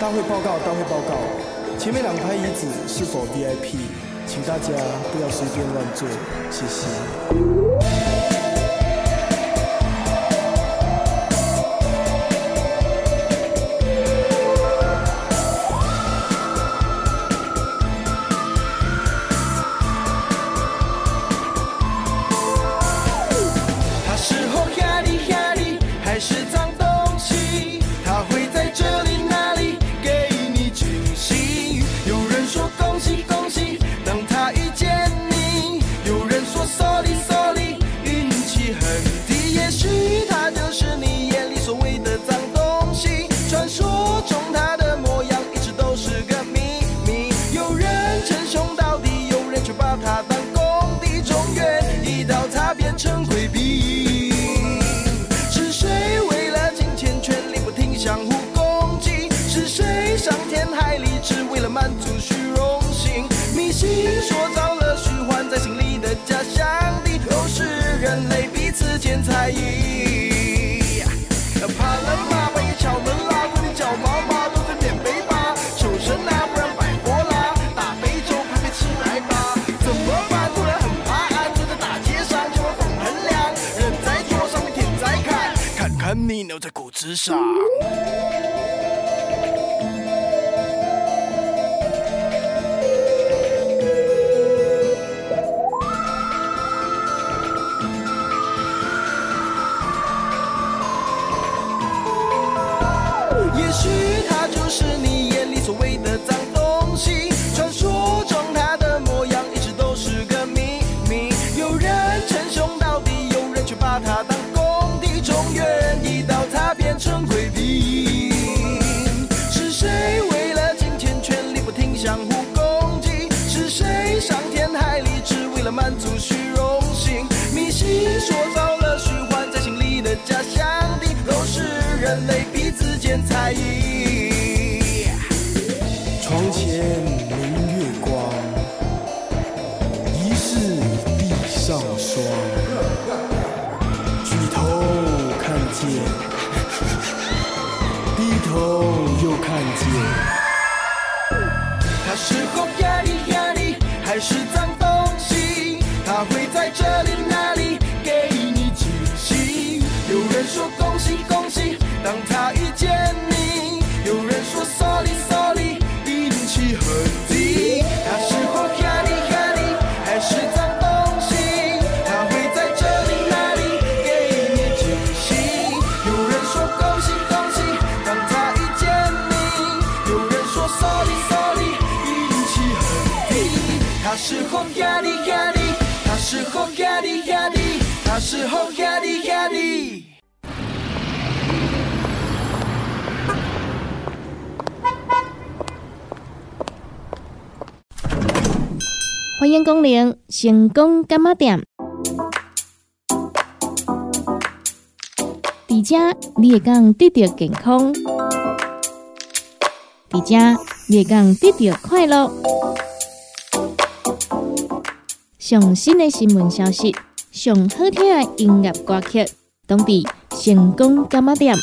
大会报告，大会报告，前面两排椅子是否 VIP？请大家不要随便乱坐，谢谢。你留在骨子上。也许 aí 欢迎光临成功干妈店。迪加，你也讲得到健康。迪加，你也讲得到快乐。上新的新闻消息上好听的音乐歌曲当地成功加码点。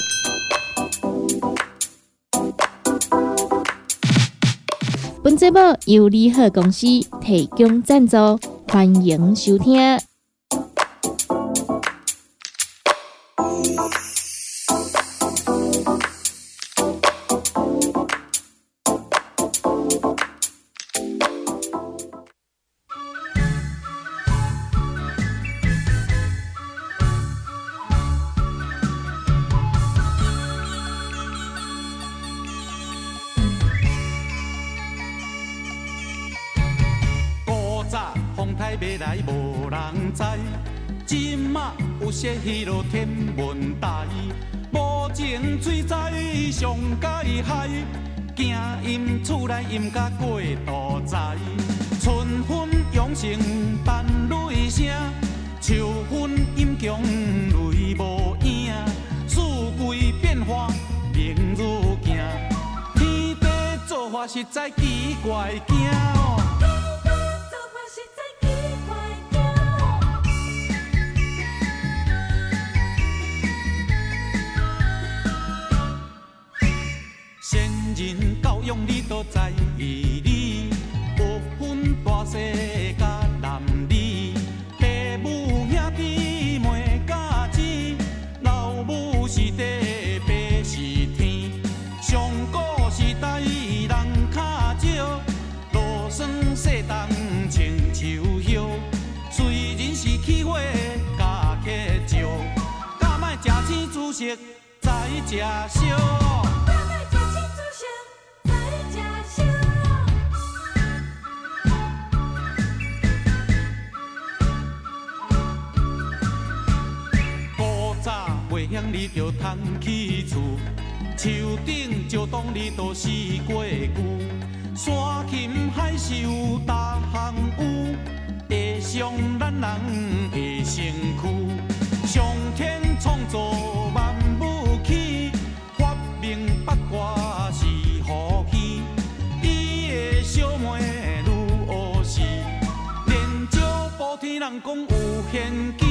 本节目由利好公司提供赞助欢迎收听。上介害，惊阴厝内阴甲过多灾。春分阳生伴雷声，秋分阴强雷无影。四季变化明如镜，天地做法实在奇怪，惊。用你都在意你，不分大细甲男女，父母兄弟妹甲子，老母是地，爸是天，上古时代人较少，落霜西东穿秋袖，虽然是起火加乞石，敢卖食青煮食，才食烧。你着通去厝，树顶石洞你都死过久，山琴海秀大项有，会伤咱人的身躯。上天创造万物起，发明八卦是何气？伊的小妹如何是？连石补天人讲有玄机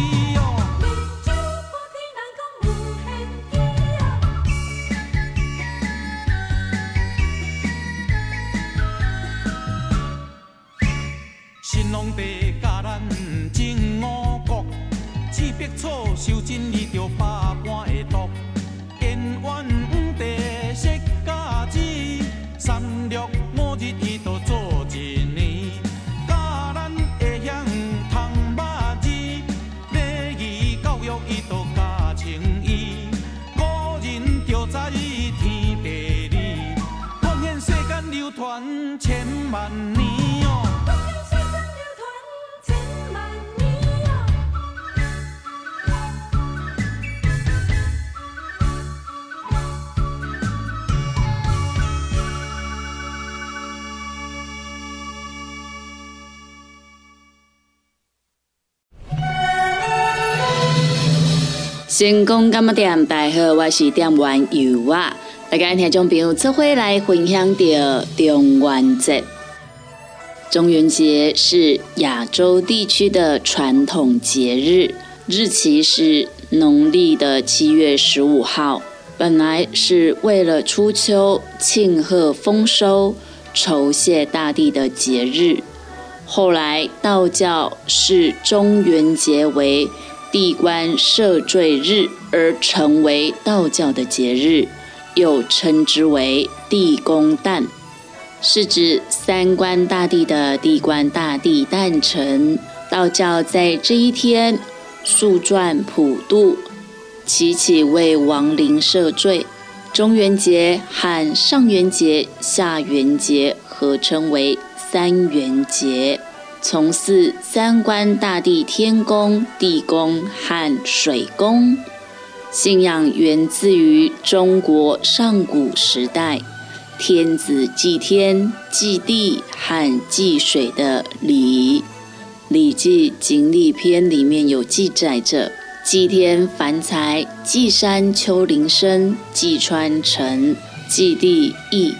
草修真伊着百般会毒。燕苑黄帝释家子，三六五日伊着做一年。教咱会晓通肉字，礼仪教育伊着加清伊。古人着知天地理，奉献世间流传千万成功干么店，大家好，我是店员尤啊。大家听众朋友，这回来分享到中元节。中元节是亚洲地区的传统节日，日期是农历的七月十五号。本来是为了初秋庆贺丰收、酬谢大地的节日，后来道教视中元节为地官赦罪日而成为道教的节日，又称之为地公诞，是指三官大帝的地官大帝诞辰。道教在这一天速传普渡，祈祈为亡灵赦罪。中元节和上元节、下元节合称为三元节。从事三官大帝天公、地公和水公，信仰源自于中国上古时代天子祭天、祭地和祭水的礼仪。《礼记·锦鲤篇》里面有记载着：祭天凡财，祭山丘陵深，祭川沉，祭地邑。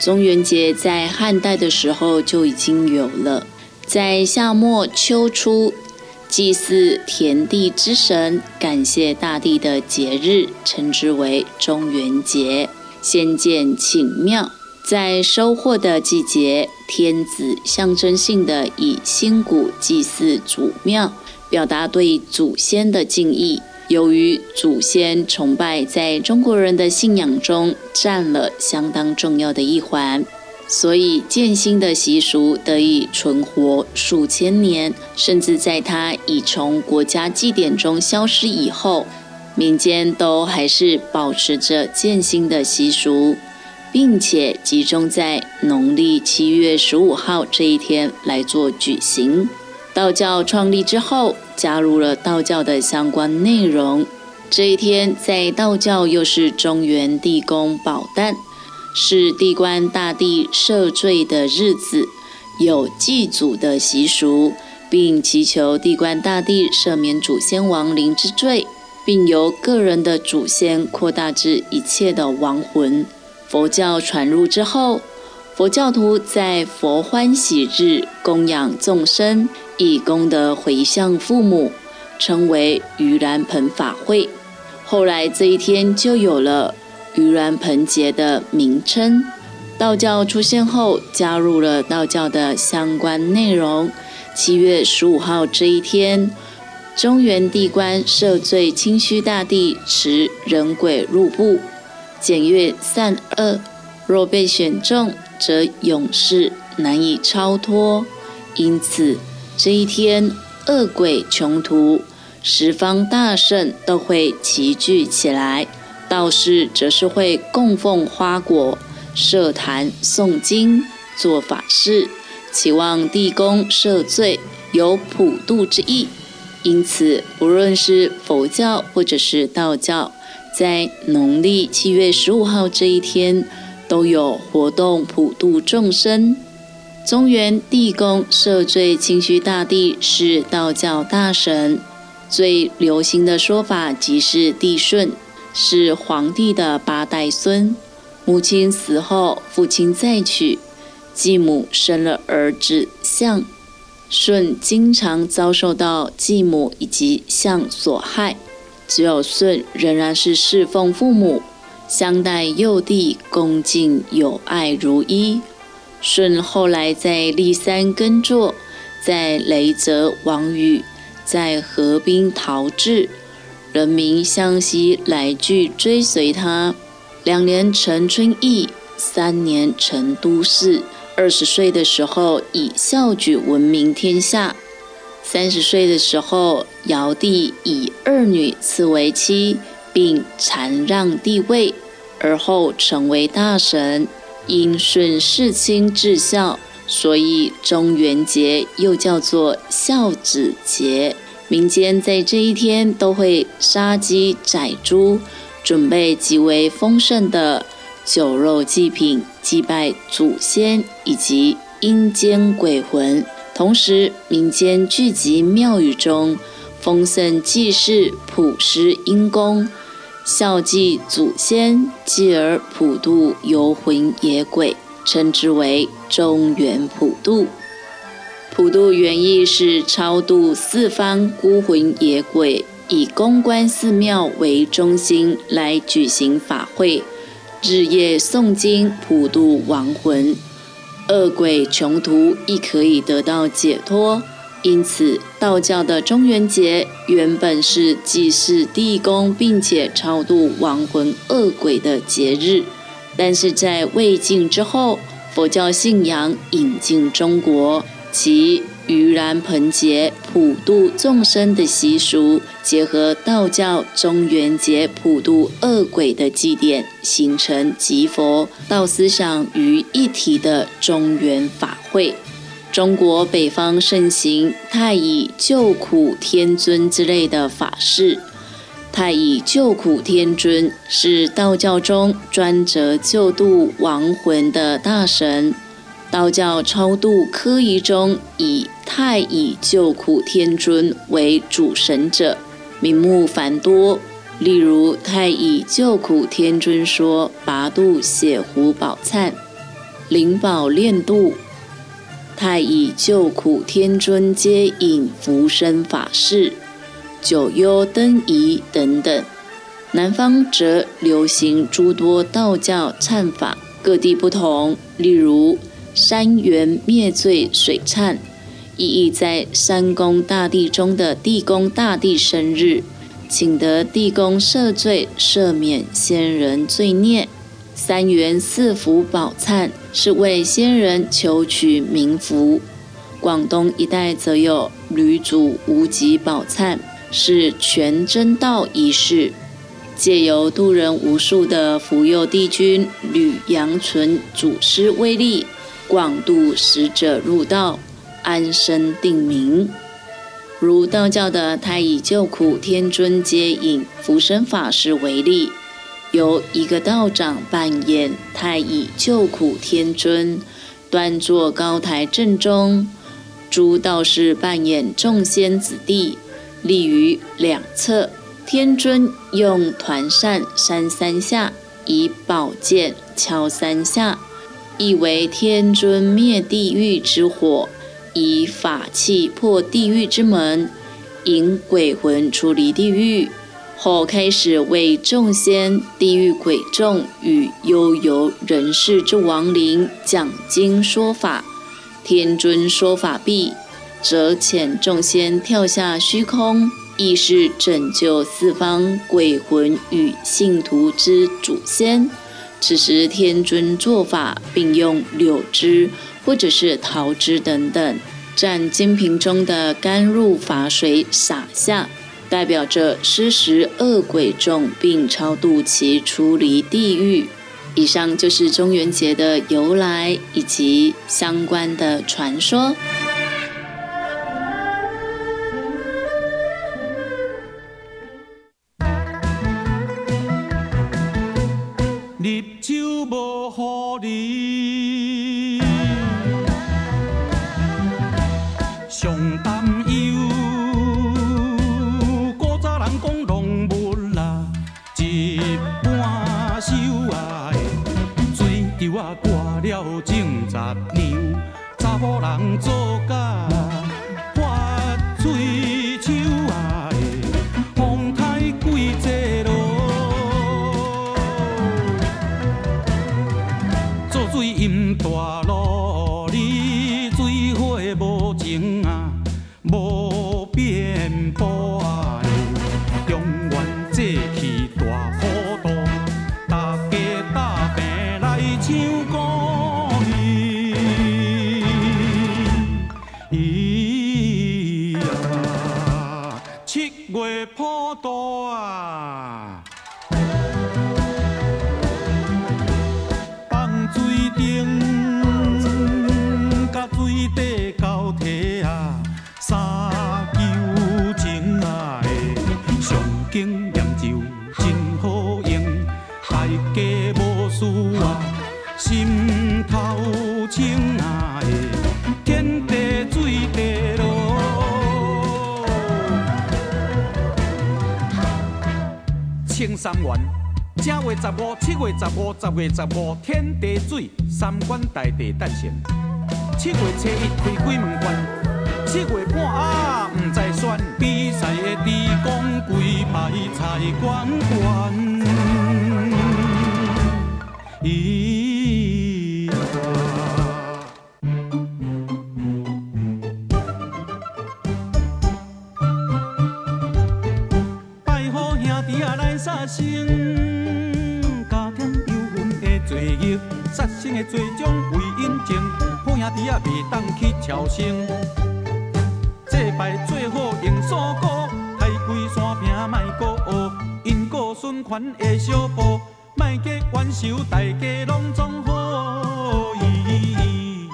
中元节在汉代的时候就已经有了，在夏末秋初祭祀田地之神、感谢大地的节日，称之为中元节。先建寝庙，在收获的季节，天子象征性的以新谷祭祀祖庙，表达对祖先的敬意。由于祖先崇拜在中国人的信仰中占了相当重要的一环，所以建新的习俗得以存活数千年。甚至在它已从国家祭典中消失以后，民间都还是保持着建新的习俗，并且集中在农历七月十五号这一天来做举行。道教创立之后，加入了道教的相关内容。这一天在道教又是中原地宫宝诞，是地官大帝赦罪的日子，有祭祖的习俗，并祈求地官大帝赦免祖先亡灵之罪，并由个人的祖先扩大至一切的亡魂。佛教传入之后，佛教徒在佛欢喜日供养众生。以功德回向父母，称为盂兰盆法会。后来这一天就有了盂兰盆节的名称。道教出现后，加入了道教的相关内容。七月十五号这一天，中原地官赦罪清虚大帝持人鬼入部，检阅善恶，若被选中，则永世难以超脱。因此。这一天，恶鬼穷途，十方大圣都会齐聚起来，道士则是会供奉花果、设坛诵经、做法事，期望地宫赦罪，有普渡之意。因此，不论是佛教或者是道教，在农历七月十五号这一天，都有活动普渡众生。中原地宫赦罪清虚大帝是道教大神，最流行的说法即是帝舜，是皇帝的八代孙。母亲死后，父亲再娶，继母生了儿子象。舜经常遭受到继母以及象所害，只有舜仍然是侍奉父母，相待幼弟恭敬友爱如一。舜后来在骊山耕作，在雷泽王禹，在河滨陶治，人民向西来聚追随他。两年成春邑，三年成都市。二十岁的时候以孝举闻名天下，三十岁的时候尧帝以二女赐为妻，并禅让帝位，而后成为大神。因顺世亲至孝，所以中元节又叫做孝子节。民间在这一天都会杀鸡宰猪，准备极为丰盛的。酒肉祭品，祭拜祖先以及阴间鬼魂。同时，民间聚集庙宇中，丰盛祭祀、普施阴功，孝祭祖先，继而普渡游魂野鬼，称之为中原普渡。普渡原意是超度四方孤魂野鬼，以公关寺庙为中心来举行法会。日夜诵经普渡亡魂，恶鬼穷途亦可以得到解脱。因此，道教的中元节原本是祭祀地宫并且超度亡魂恶鬼的节日，但是在魏晋之后，佛教信仰引进中国，其。盂兰盆节普度众生的习俗，结合道教中元节普度恶鬼的祭典，形成集佛道思想于一体的中元法会。中国北方盛行太乙救苦天尊之类的法事。太乙救苦天尊是道教中专责救度亡魂的大神。道教超度科仪中，以太乙救苦天尊为主神者，名目繁多。例如，太乙救苦天尊说拔度血湖宝忏，灵宝炼度；太乙救苦天尊接引福生法事、九幽灯仪等等。南方则流行诸多道教忏法，各地不同。例如。山元灭罪水忏，意义在山宫大帝中的地宫大帝生日，请得地宫赦罪赦免先人罪孽。三元四福宝忏是为先人求取冥福。广东一带则有吕祖无极宝忏，是全真道仪式，借由度人无数的福佑帝君吕阳纯祖师威力。广度使者入道，安身定名。如道教的太乙救苦天尊接引福生法师为例，由一个道长扮演太乙救苦天尊，端坐高台正中；诸道士扮演众仙子弟，立于两侧。天尊用团扇扇三下，以宝剑敲三下。意为天尊灭地狱之火，以法器破地狱之门，引鬼魂出离地狱。后开始为众仙、地狱鬼众与悠游人世之亡灵讲经说法。天尊说法毕，则遣众仙跳下虚空，亦是拯救四方鬼魂与信徒之祖先。此时，天尊做法，并用柳枝或者是桃枝等等，蘸金瓶中的甘露法水洒下，代表着施食恶鬼众，并超度其出离地狱。以上就是中元节的由来以及相关的传说。三元。正月十五、七月十五、十月十五，天地水，三观大地诞生。七月初一开鬼门关，七月半啊毋知选，比赛的猪公规排菜官官。杀生的罪状为因情，好兄弟啊袂当去超生。祭拜最好用锁骨，开开山坪莫过学，因果循环的小步，莫结冤仇，大家拢总好意。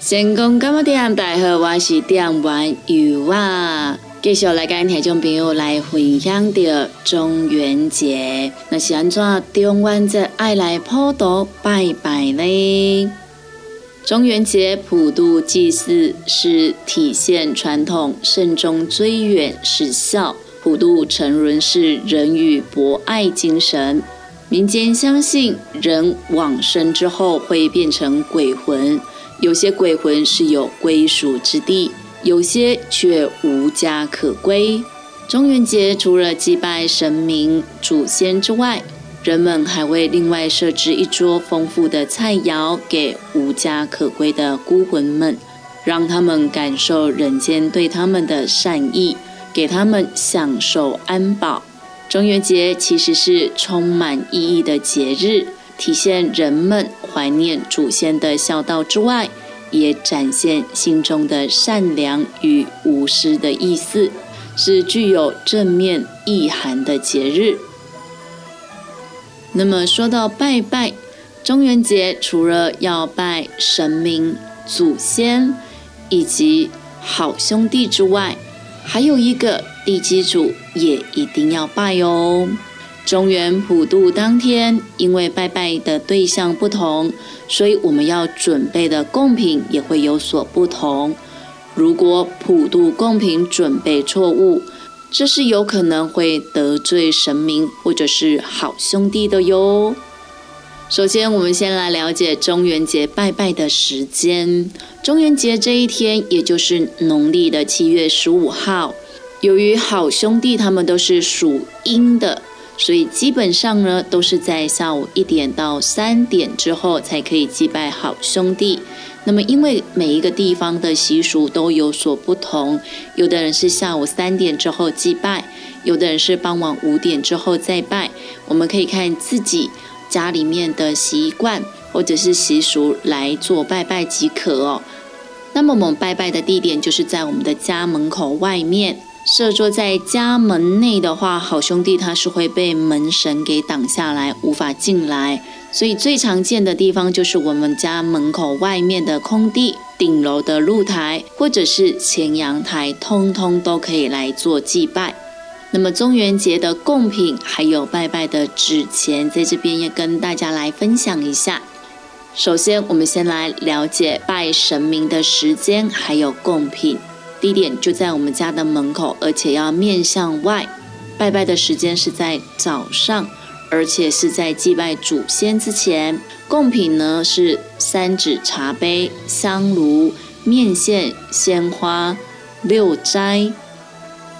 成功干么店，大家好，我是店员尤啊。继续来跟听众朋友来分享着中元节，那是安怎中元节爱来普渡拜拜呢？中元节普渡祭祀是体现传统慎终追远、实孝、普渡成人是人与博爱精神。民间相信，人往生之后会变成鬼魂。有些鬼魂是有归属之地，有些却无家可归。中元节除了祭拜神明、祖先之外，人们还会另外设置一桌丰富的菜肴给无家可归的孤魂们，让他们感受人间对他们的善意，给他们享受安保。中元节其实是充满意义的节日。体现人们怀念祖先的孝道之外，也展现心中的善良与无私的意思，是具有正面意涵的节日。那么说到拜拜，中元节除了要拜神明、祖先以及好兄弟之外，还有一个地基主也一定要拜哦。中元普渡当天，因为拜拜的对象不同，所以我们要准备的贡品也会有所不同。如果普渡贡品准备错误，这是有可能会得罪神明或者是好兄弟的哟。首先，我们先来了解中元节拜拜的时间。中元节这一天，也就是农历的七月十五号。由于好兄弟他们都是属阴的。所以基本上呢，都是在下午一点到三点之后才可以祭拜好兄弟。那么，因为每一个地方的习俗都有所不同，有的人是下午三点之后祭拜，有的人是傍晚五点之后再拜。我们可以看自己家里面的习惯或者是习俗来做拜拜即可哦。那么我们拜拜的地点就是在我们的家门口外面。设坐在家门内的话，好兄弟他是会被门神给挡下来，无法进来。所以最常见的地方就是我们家门口外面的空地、顶楼的露台，或者是前阳台，通通都可以来做祭拜。那么中元节的贡品还有拜拜的纸钱，在这边也跟大家来分享一下。首先，我们先来了解拜神明的时间，还有贡品。地点就在我们家的门口，而且要面向外。拜拜的时间是在早上，而且是在祭拜祖先之前。贡品呢是三指茶杯、香炉、面线、鲜花、六斋。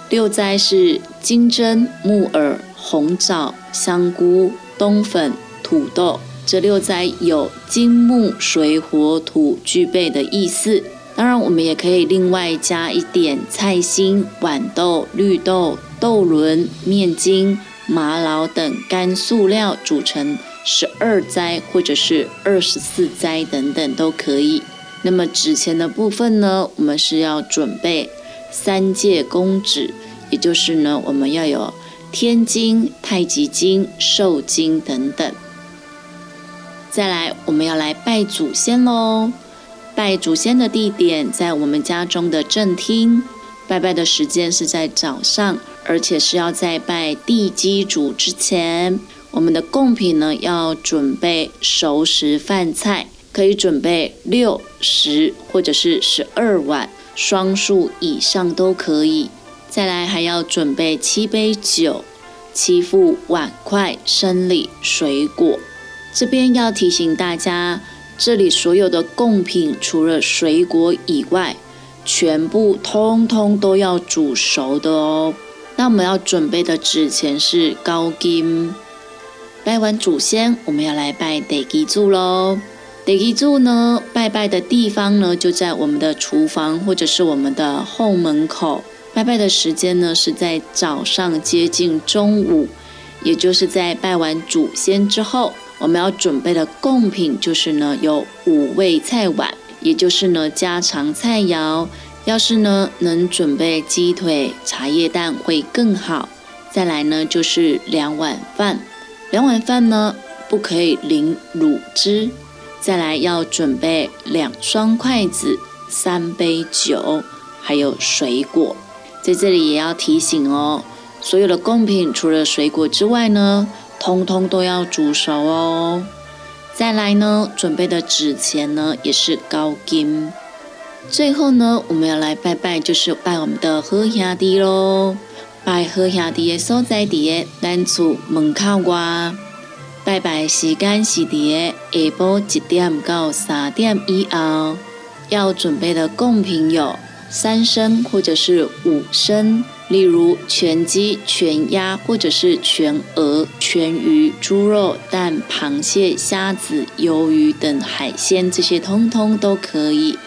六斋是金针、木耳、红枣、香菇、冬粉、土豆。这六斋有金木水火土具备的意思。当然，我们也可以另外加一点菜心、豌豆、绿豆、豆轮、面筋、玛瑙等干塑料组成十二斋，或者是二十四斋等等都可以。那么纸钱的部分呢，我们是要准备三界公纸，也就是呢，我们要有天金、太极金、寿金等等。再来，我们要来拜祖先喽。拜祖先的地点在我们家中的正厅，拜拜的时间是在早上，而且是要在拜地基主之前。我们的贡品呢，要准备熟食饭菜，可以准备六十或者是十二碗，双数以上都可以。再来还要准备七杯酒、七副碗筷、生理、水果。这边要提醒大家。这里所有的贡品，除了水果以外，全部通通都要煮熟的哦。那我们要准备的纸钱是高金。拜完祖先，我们要来拜地基柱喽。地基柱呢，拜拜的地方呢，就在我们的厨房或者是我们的后门口。拜拜的时间呢，是在早上接近中午，也就是在拜完祖先之后。我们要准备的贡品就是呢，有五味菜碗，也就是呢家常菜肴。要是呢能准备鸡腿、茶叶蛋会更好。再来呢就是两碗饭，两碗饭呢不可以淋卤汁。再来要准备两双筷子、三杯酒，还有水果。在这里也要提醒哦，所有的贡品除了水果之外呢。通通都要煮熟哦。再来呢，准备的纸钱呢也是高金。最后呢，我们要来拜拜，就是拜我们的好兄弟喽。拜好兄弟的所在地，咱厝门口外。拜拜时间是伫下晡一点到三点以后。要准备的贡品有三升或者是五升。例如全鸡、全鸭，或者是全鹅、全鱼、猪肉、蛋、螃蟹、虾子、鱿鱼等海鲜，这些通通都可以。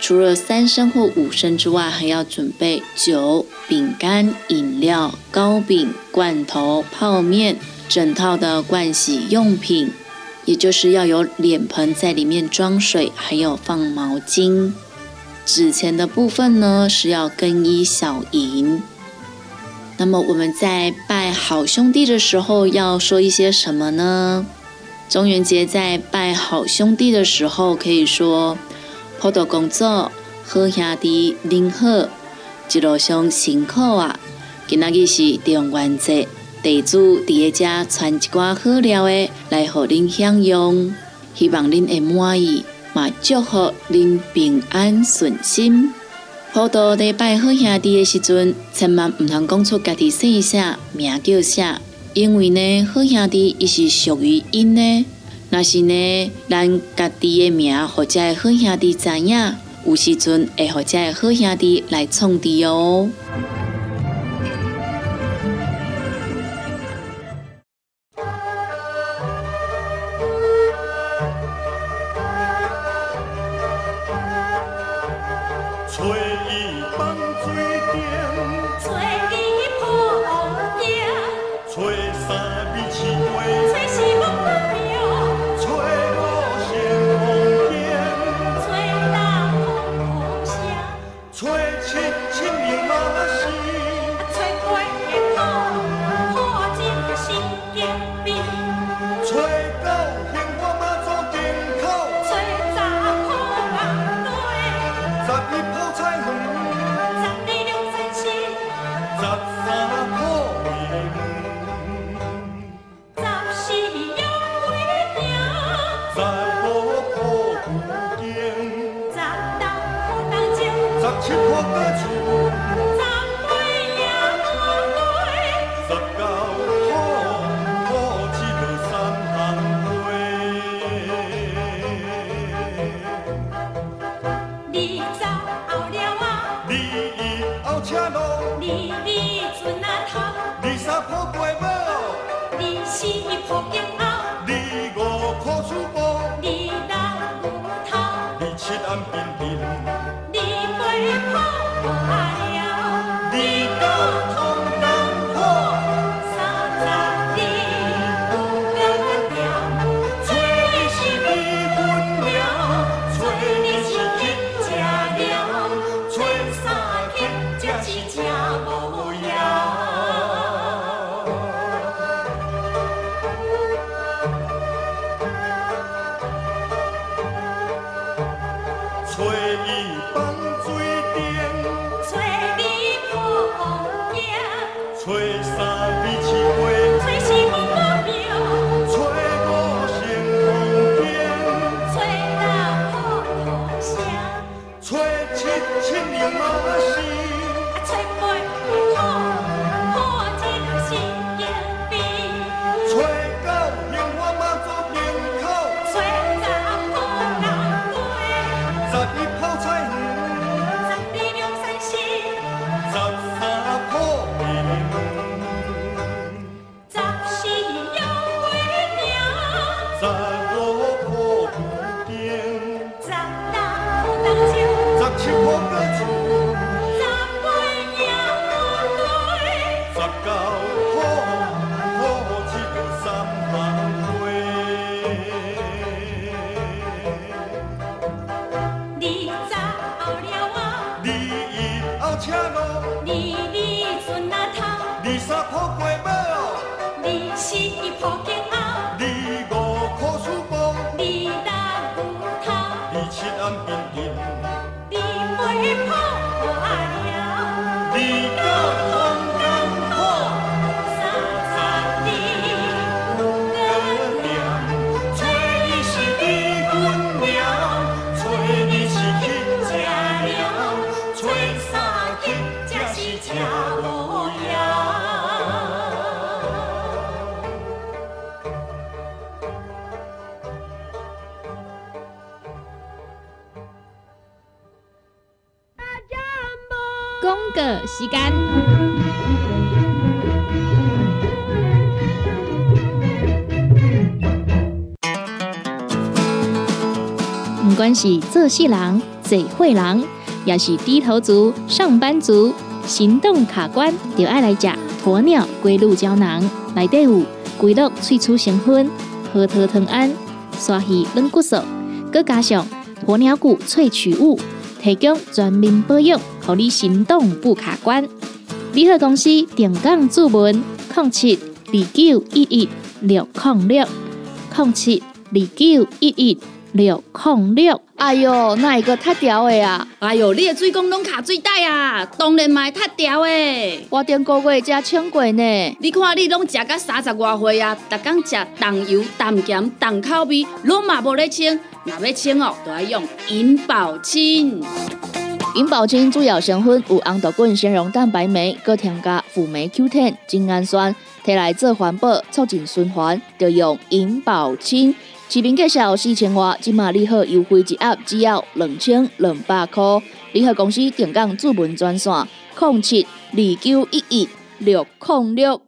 除了三升或五升之外，还要准备酒、饼干、饮料、糕饼、罐头、泡面，整套的盥洗用品，也就是要有脸盆在里面装水，还有放毛巾。纸钱的部分呢，是要更衣小银。那么我们在拜好兄弟的时候要说一些什么呢？中元节在拜好兄弟的时候，可以说：普陀工作好兄弟您好，一路上辛苦啊！今仔日是中元节，地主伫个家传一寡好料的来互您享用，希望您会满意，嘛祝福您平安顺心。好多礼拜好兄弟的时阵，千万唔通讲出家己姓啥名叫啥，因为呢，好兄弟伊是属于因的。若是呢，咱家己的名或者好兄弟知影，有时阵会或者好兄弟来创治哦。四抱肩后，二五靠书包，二六有头，二管是做事人、做会人，也是低头族、上班族，行动卡关，就爱来吃鸵鸟龟鹿胶囊。内底有龟鹿萃取成分、核桃藤胺、刷鱼软骨素，佮加上鸵鸟骨萃取物，提供全面保养，让你行动不卡关。联合公司定岗注文：零七二九一一六零六零七二九一一六零六。哎哟，那一个太屌的啊！哎哟，你的水工拢卡水袋啊，当然嘛会塌掉诶。我顶个月才请过呢。你看你拢食到三十外岁啊，逐天食重油、重咸、重口味，拢嘛无咧清。若要清哦，就要用银保清。银保清主要成分有红豆棍、纤溶蛋白酶，搁添加辅酶 Q10、精氨酸，摕来做环保、促进循环，就用银保清。市面介绍四千外，即马你好优惠一盒只要两千两百块。联合公司定岗主文专线：零七二九一一六零六。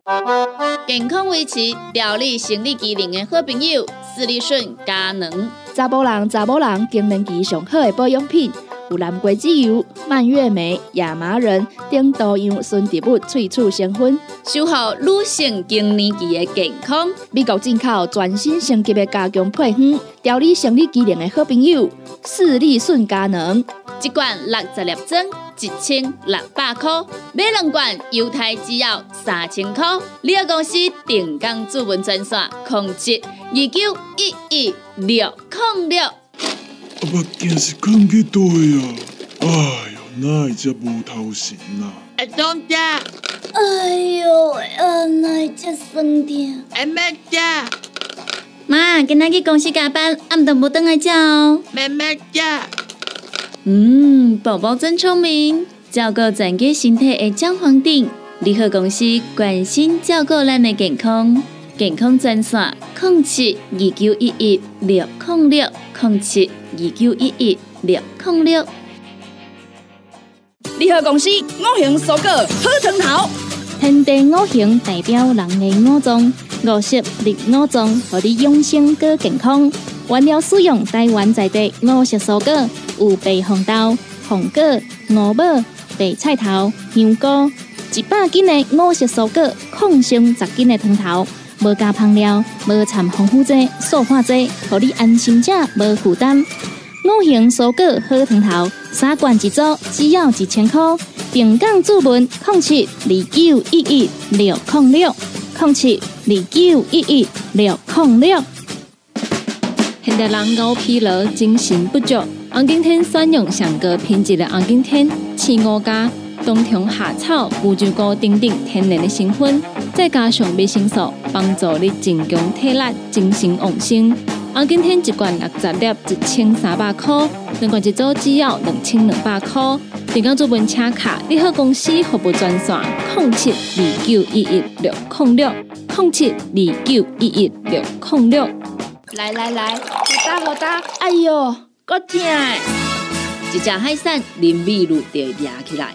健康维持、调理生理机能的好朋友，斯利顺佳能。查甫人、查某人更年期上好的保养品，有蓝桂枝油、蔓越莓、亚麻仁等多样纯植物萃取成分。守护女性更年期的健康。美国进口全新升级的加强配方，调理生理机能的好朋友——视力顺佳能。一罐六十粒装，一千六百块；买两罐，犹太只要三千块。你个公司定岗主文专线：控制二九一一六零六。阿目镜是放去倒啊？哎呦，哪会遮无头神啊？阿东家，哎呦，啊，哪这酸痛？阿妹家，妈，今仔去公司加班，暗顿无等来食哦。妹妹家，嗯，宝宝真聪明，照顾全家身体的姜黄锭。联合公司关心照顾咱的健康，健康专线：零七二九一一六零六零七二九一一六零六。联合公司五行蔬果好汤头，天地五行代表人的五脏，五色绿五脏，互你养生更健康。原料使用台湾在地五色蔬果，有白红豆、红果、五宝、白菜头、香菇，一百斤的五色蔬果，抗性十斤的汤头，无加香料，无掺防腐剂、塑化剂，互你安心吃，无负担。五行蔬果好汤头，三罐一组，只要一千块。平港注文零七二九一一六零六零七二九一一六零六。现代人熬疲劳、精神不足，红景天选用上个品质的红景天青五加冬虫夏草、乌鸡菇等等天然的成分，再加上维生素，帮助你增强体力、精神旺盛。红景天一罐六十粒，一千三百块；两罐一组，只要两千两百块。订购做文车卡，你好公司服务专线：零七二九一一六零六零七二九一一六零六。来来来，好打好打，哎哟，够痛的！一只海扇淋雨露就压起来，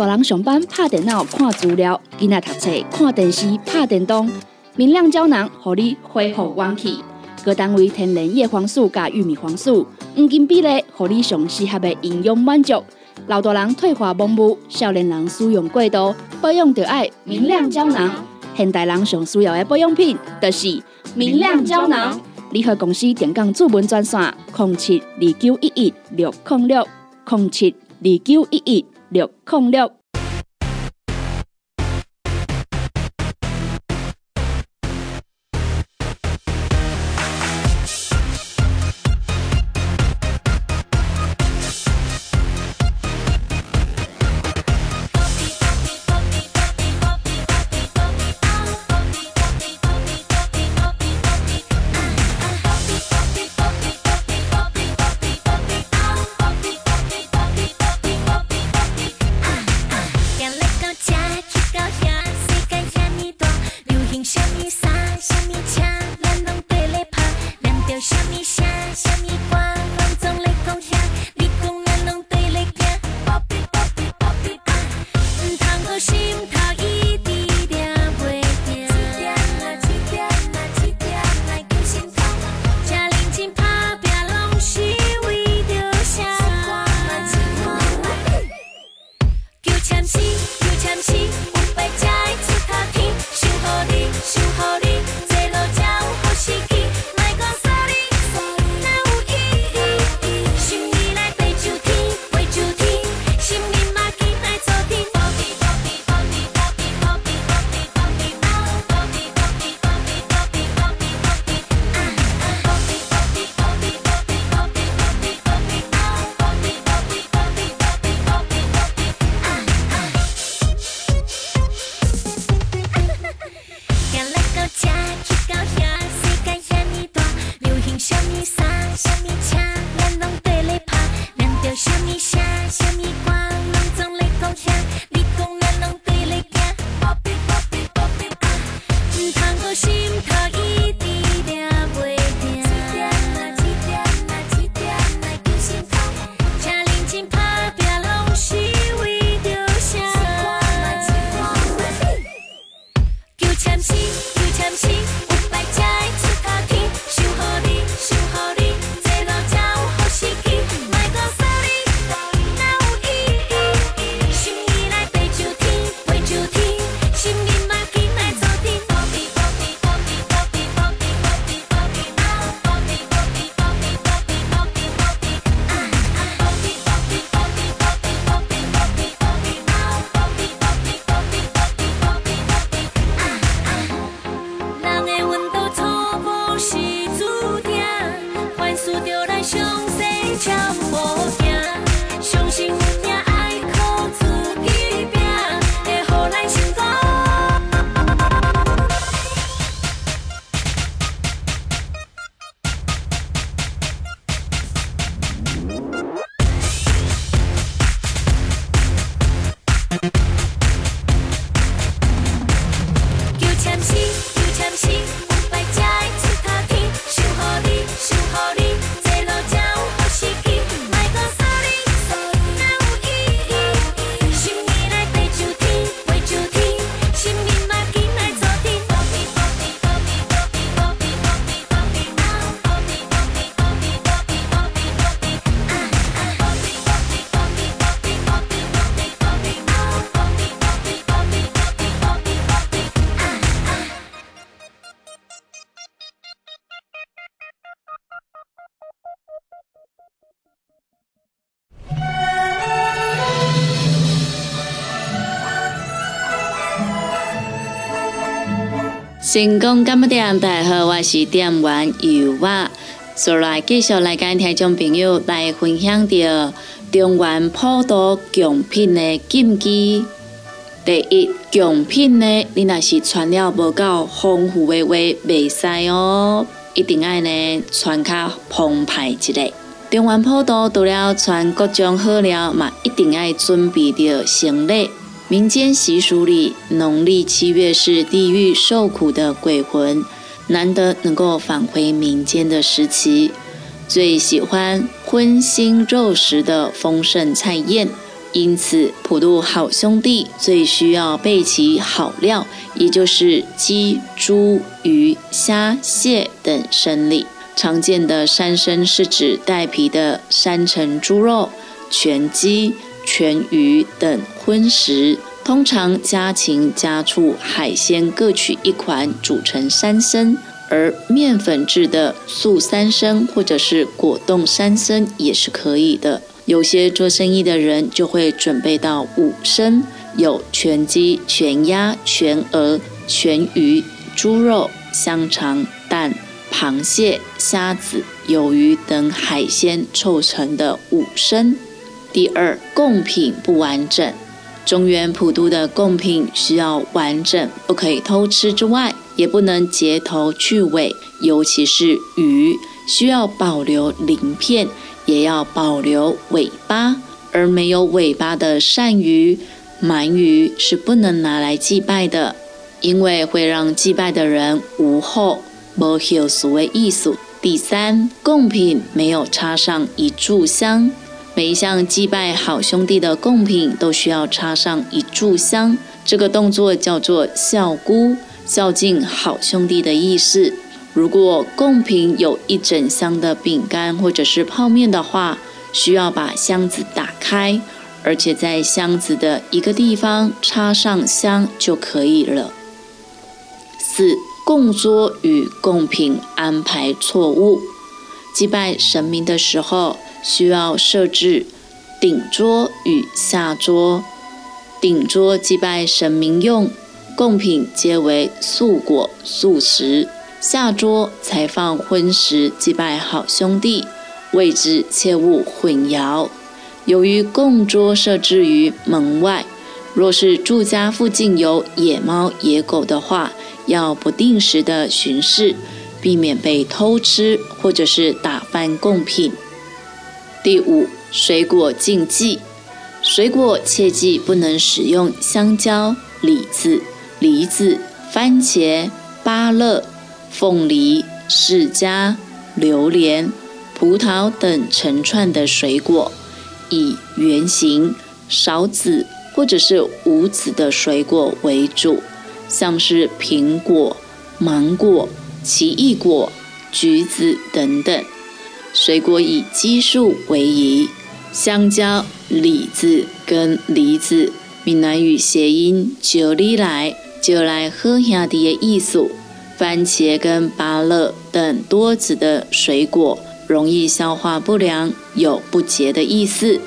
大人上班拍电脑看资料，囡仔读册看电视拍电动，明亮胶囊互你恢复元气。各单位天然叶黄素加玉米黄素，黄金比例，互你上适合的营养满足。老大人退化盲目，少年人使用过度，保养就爱明亮胶囊。现代人上需要的保养品，就是明亮胶囊。联合公司电工主文专线：零七二九一一六零六零七二九一一六零六。成功干么店，大家好，我是店员尤娃。所来继续来跟听众朋友来分享着中原普渡贡品的禁忌。第一，贡品呢，你若是传了无够丰富的话，袂使哦，一定爱呢穿较澎湃一个。中原普渡除了穿各种好料，嘛一定爱准备着行礼。民间习俗里，农历七月是地狱受苦的鬼魂，难得能够返回民间的时期，最喜欢荤腥肉食的丰盛菜宴。因此，普渡好兄弟最需要备齐好料，也就是鸡、猪、鱼、虾、蟹等生礼。常见的山参是指带皮的山城猪肉、全鸡、全鱼等荤食。通常家禽、家畜、海鲜各取一款煮成三参，而面粉制的素三参或者是果冻三参也是可以的。有些做生意的人就会准备到五参，有全鸡、全鸭、全鹅、全鱼、猪肉、香肠、蛋、螃蟹、虾子、鱿鱼等海鲜凑成的五参。第二，贡品不完整。中原普渡的贡品需要完整，不可以偷吃之外，也不能截头去尾，尤其是鱼需要保留鳞片，也要保留尾巴。而没有尾巴的鳝鱼、鳗鱼是不能拿来祭拜的，因为会让祭拜的人无后，无后所谓艺术。第三，贡品没有插上一炷香。每一项祭拜好兄弟的贡品都需要插上一炷香，这个动作叫做孝姑，孝敬好兄弟的意思。如果贡品有一整箱的饼干或者是泡面的话，需要把箱子打开，而且在箱子的一个地方插上香就可以了。四、供桌与贡品安排错误，祭拜神明的时候。需要设置顶桌与下桌，顶桌祭拜神明用，贡品皆为素果素食；下桌才放荤食祭拜好兄弟，位置切勿混淆。由于供桌设置于门外，若是住家附近有野猫野狗的话，要不定时的巡视，避免被偷吃或者是打翻贡品。第五，水果禁忌。水果切记不能使用香蕉、李子、梨子、番茄、芭乐、凤梨、释迦、榴莲、葡萄等成串的水果，以圆形、少籽或者是无籽的水果为主，像是苹果、芒果、奇异果、橘子等等。水果以奇数为宜，香蕉、李子跟梨子，闽南语谐音“就你来”，就来喝兄弟的意思。番茄跟芭乐等多籽的水果，容易消化不良，有不洁的意思。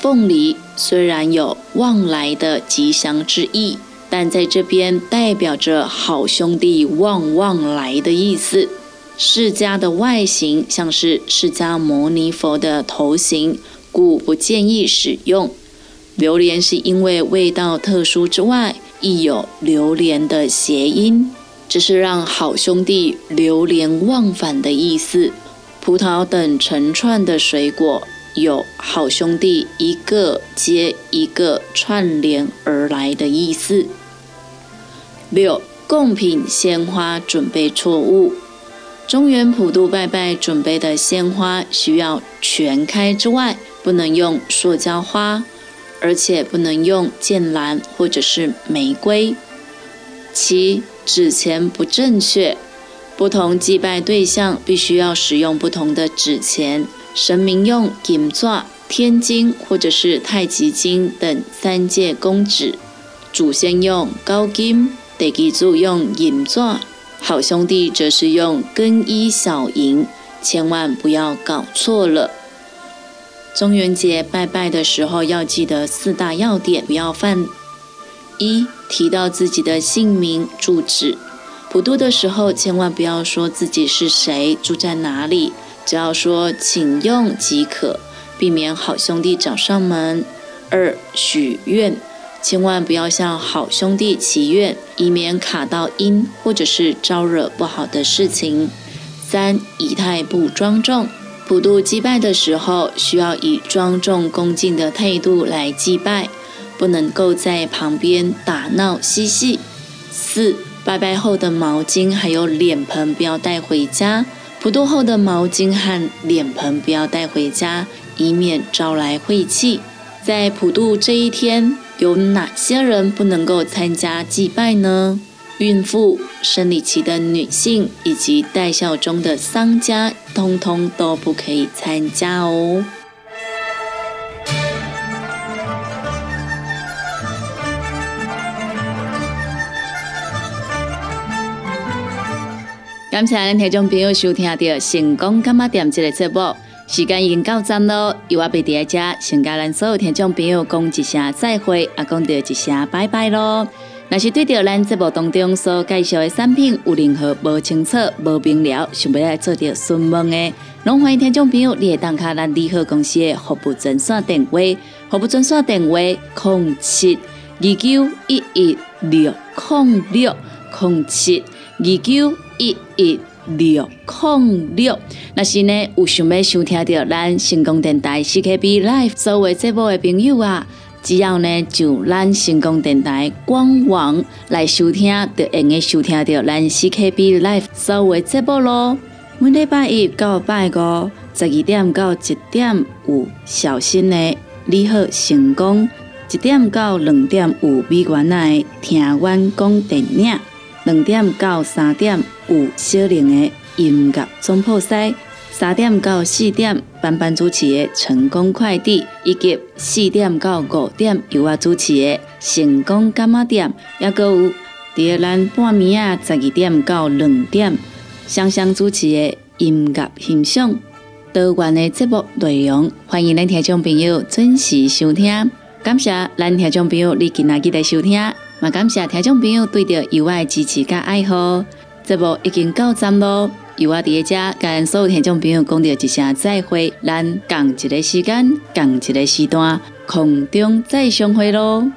凤梨虽然有旺来的吉祥之意，但在这边代表着好兄弟旺旺来的意思。释迦的外形像是释迦牟尼佛的头型，故不建议使用。榴莲是因为味道特殊之外，亦有榴莲的谐音，这是让好兄弟流连忘返的意思。葡萄等成串的水果，有好兄弟一个接一个串联而来的意思。六，贡品鲜花准备错误。中原普渡拜拜准备的鲜花需要全开之外，不能用塑胶花，而且不能用剑兰或者是玫瑰。七，纸钱不正确，不同祭拜对象必须要使用不同的纸钱。神明用银钻、天金或者是太极金等三界公纸，祖先用高金，地基主用银钻。好兄弟则是用更衣小银，千万不要搞错了。中元节拜拜的时候要记得四大要点，不要犯：一、提到自己的姓名、住址；普渡的时候千万不要说自己是谁、住在哪里，只要说请用即可，避免好兄弟找上门。二、许愿。千万不要向好兄弟祈愿，以免卡到阴或者是招惹不好的事情。三、仪态不庄重，普渡祭拜的时候，需要以庄重恭敬的态度来祭拜，不能够在旁边打闹嬉戏。四、拜拜后的毛巾还有脸盆不要带回家，普渡后的毛巾和脸盆不要带回家，以免招来晦气。在普渡这一天。有哪些人不能够参加祭拜呢？孕妇、生理期的女性以及待孝中的丧家，通通都不可以参加哦。感谢咱听众朋友收听到《成功干妈店》这个节目。时间已经到站咯，由我贝伫遮，先甲咱所有听众朋友讲一声再会，也讲着一声拜拜咯。若是对着咱节目当中所介绍的产品有任何无清楚、无明了，想要来做着询问的，拢欢迎听众朋友你会打卡咱利好公司的服务专线电话，服务专线电话：零七二九一一六零六零七二九一一。六零六，那是呢，有想要收听到咱成功电台 CKB Live 所有节目的朋友啊，只要呢就咱成功电台官网来收听，就会用收听到咱 CKB Live 所有节目咯。每礼拜一到拜五十二点到一点有小新的你好成功，一点到两点有美元来听阮讲电影。两点到三点有小玲的音乐总铺西，三点到四点班班主持的成功快递，以及四点到五点由我主持的成功干妈店，也个有第二咱半暝啊十二点到两点双双主持的音乐欣赏。多元的节目内容，欢迎咱听众朋友准时收听。感谢咱听众朋友你今仔日来收听。也，感谢听众朋友对着由我的支持甲爱好，节目已经到站咯。由我伫遮跟所有听众朋友讲着一声再会，咱共一个时间，共一个时段，空中再相会咯。